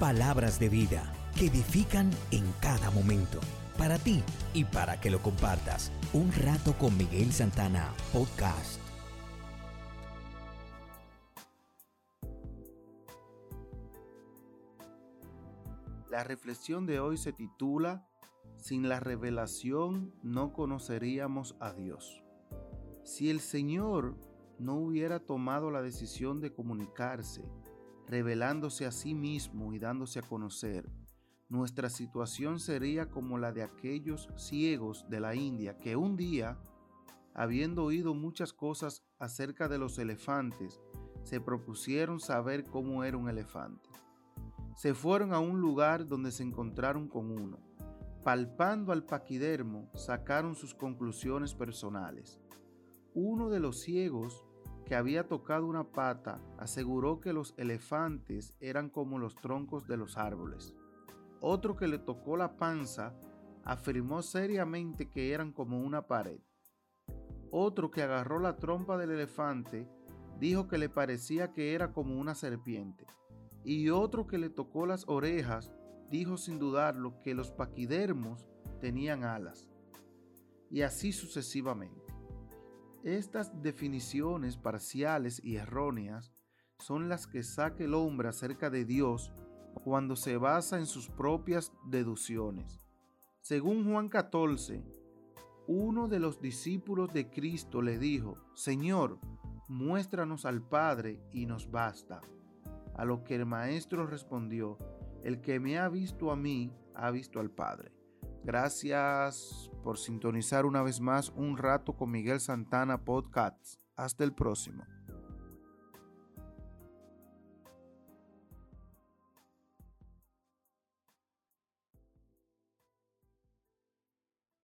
Palabras de vida que edifican en cada momento. Para ti y para que lo compartas. Un rato con Miguel Santana, podcast. La reflexión de hoy se titula Sin la revelación no conoceríamos a Dios. Si el Señor no hubiera tomado la decisión de comunicarse, revelándose a sí mismo y dándose a conocer, nuestra situación sería como la de aquellos ciegos de la India que un día, habiendo oído muchas cosas acerca de los elefantes, se propusieron saber cómo era un elefante. Se fueron a un lugar donde se encontraron con uno. Palpando al paquidermo, sacaron sus conclusiones personales. Uno de los ciegos que había tocado una pata aseguró que los elefantes eran como los troncos de los árboles. Otro que le tocó la panza afirmó seriamente que eran como una pared. Otro que agarró la trompa del elefante dijo que le parecía que era como una serpiente. Y otro que le tocó las orejas dijo sin dudarlo que los paquidermos tenían alas. Y así sucesivamente. Estas definiciones parciales y erróneas son las que saca el hombre acerca de Dios cuando se basa en sus propias deducciones. Según Juan 14, uno de los discípulos de Cristo le dijo, Señor, muéstranos al Padre y nos basta. A lo que el maestro respondió, el que me ha visto a mí, ha visto al Padre. Gracias por sintonizar una vez más un rato con Miguel Santana Podcasts. Hasta el próximo.